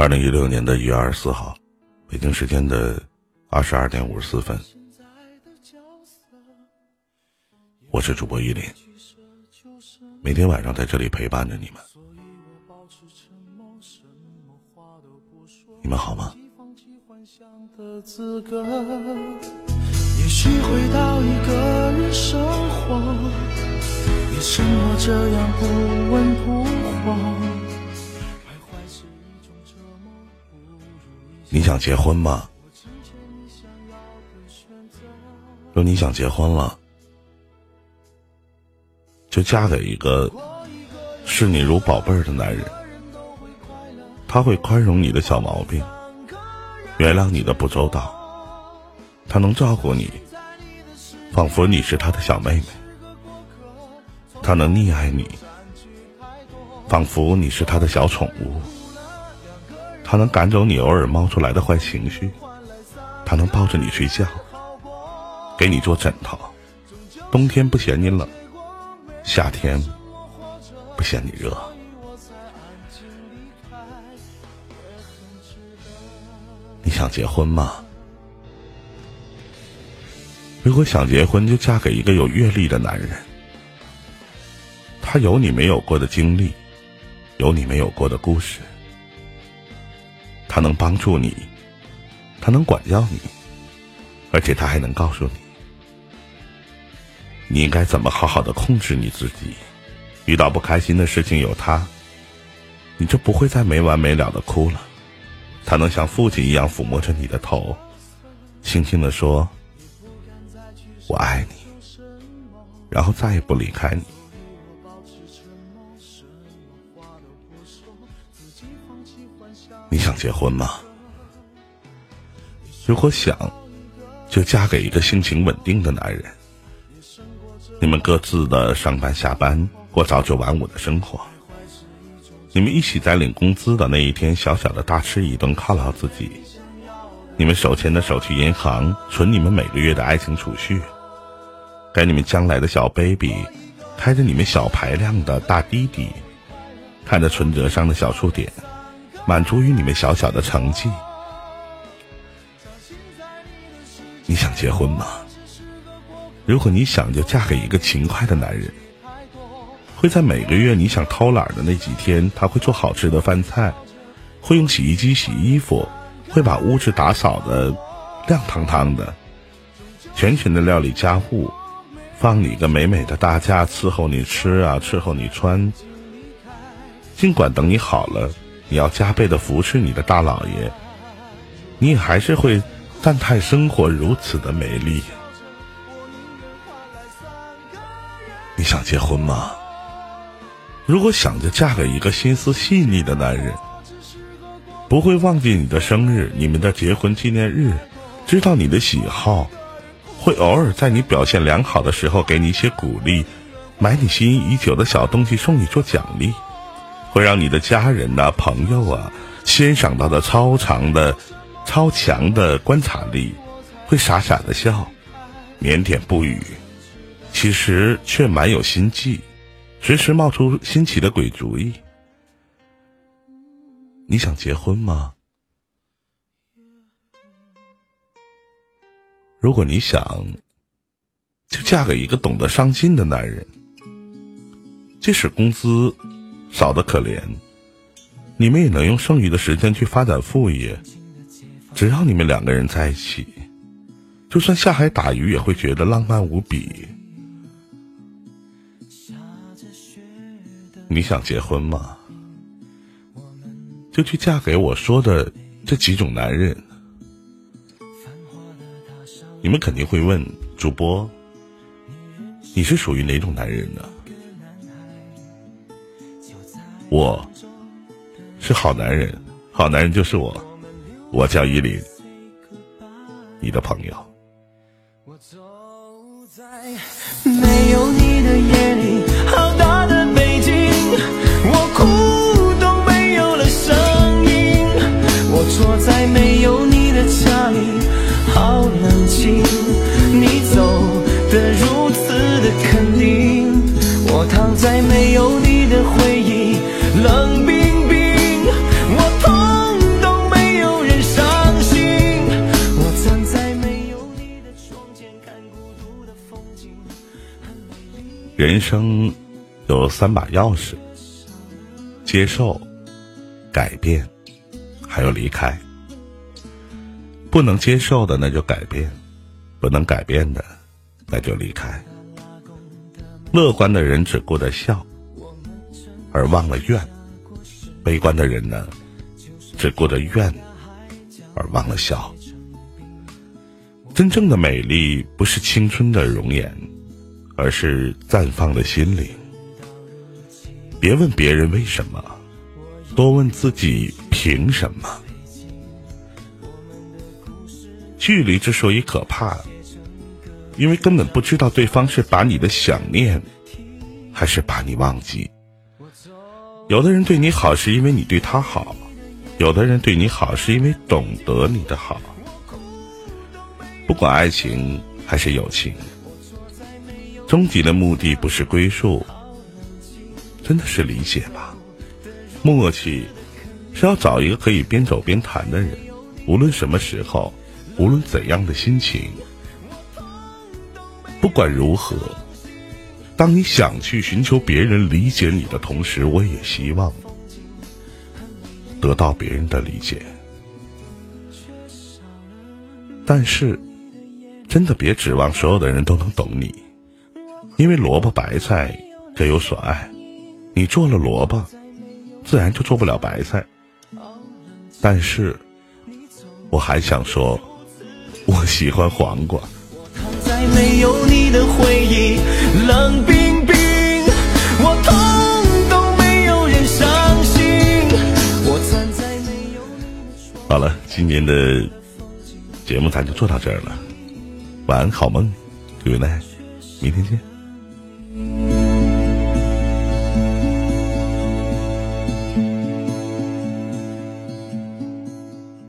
二零一六年的一月二十四号，北京时间的二十二点五十四分，我是主播依林，每天晚上在这里陪伴着你们。你们好吗？也许回到一个人生活，你什么这样不温不火你想结婚吗？若你想结婚了，就嫁给一个视你如宝贝儿的男人。他会宽容你的小毛病，原谅你的不周到。他能照顾你，仿佛你是他的小妹妹。他能溺爱你，仿佛你是他的小宠物。他能赶走你偶尔冒出来的坏情绪，他能抱着你睡觉，给你做枕头，冬天不嫌你冷，夏天不嫌你热。你想结婚吗？如果想结婚，就嫁给一个有阅历的男人，他有你没有过的经历，有你没有过的故事。他能帮助你，他能管教你，而且他还能告诉你，你应该怎么好好的控制你自己。遇到不开心的事情，有他，你就不会再没完没了的哭了。他能像父亲一样抚摸着你的头，轻轻的说：“我爱你。”然后再也不离开你。想结婚吗？如果想，就嫁给一个性情稳定的男人。你们各自的上班下班，过朝九晚五的生活。你们一起在领工资的那一天，小小的大吃一顿，犒劳自己。你们手牵着手去银行存你们每个月的爱情储蓄，给你们将来的小 baby 开着你们小排量的大滴滴，看着存折上的小数点。满足于你们小小的成绩，你想结婚吗？如果你想，就嫁给一个勤快的男人，会在每个月你想偷懒的那几天，他会做好吃的饭菜，会用洗衣机洗衣服，会把屋子打扫的亮堂堂的，全权的料理家务，放你个美美的大假伺候你吃啊，伺候你穿。尽管等你好了。你要加倍的服侍你的大老爷，你还是会赞叹生活如此的美丽。你想结婚吗？如果想着嫁给一个心思细腻的男人，不会忘记你的生日、你们的结婚纪念日，知道你的喜好，会偶尔在你表现良好的时候给你一些鼓励，买你心仪已久的小东西送你做奖励。会让你的家人呐、朋友啊欣赏到的超长的、超强的观察力，会傻傻的笑，腼腆不语，其实却蛮有心计，时时冒出新奇的鬼主意。你想结婚吗？如果你想，就嫁给一个懂得上进的男人，即使工资。少的可怜，你们也能用剩余的时间去发展副业。只要你们两个人在一起，就算下海打鱼也会觉得浪漫无比。你想结婚吗？就去嫁给我说的这几种男人。你们肯定会问主播，你是属于哪种男人呢？我是好男人，好男人就是我，我叫依林，你的朋友。我走在没有你的夜里，人生有三把钥匙：接受、改变，还有离开。不能接受的，那就改变；不能改变的，那就离开。乐观的人只顾着笑，而忘了怨；悲观的人呢，只顾着怨，而忘了笑。真正的美丽不是青春的容颜，而是绽放的心灵。别问别人为什么，多问自己凭什么。距离之所以可怕，因为根本不知道对方是把你的想念，还是把你忘记。有的人对你好是因为你对他好，有的人对你好是因为懂得你的好。不管爱情还是友情，终极的目的不是归宿，真的是理解吧？默契是要找一个可以边走边谈的人，无论什么时候，无论怎样的心情，不管如何，当你想去寻求别人理解你的同时，我也希望得到别人的理解，但是。真的别指望所有的人都能懂你，因为萝卜白菜各有所爱，你做了萝卜，自然就做不了白菜。但是，我还想说，我喜欢黄瓜。好了，今年的节目咱就做到这儿了。晚安，好梦，Good night，明天见。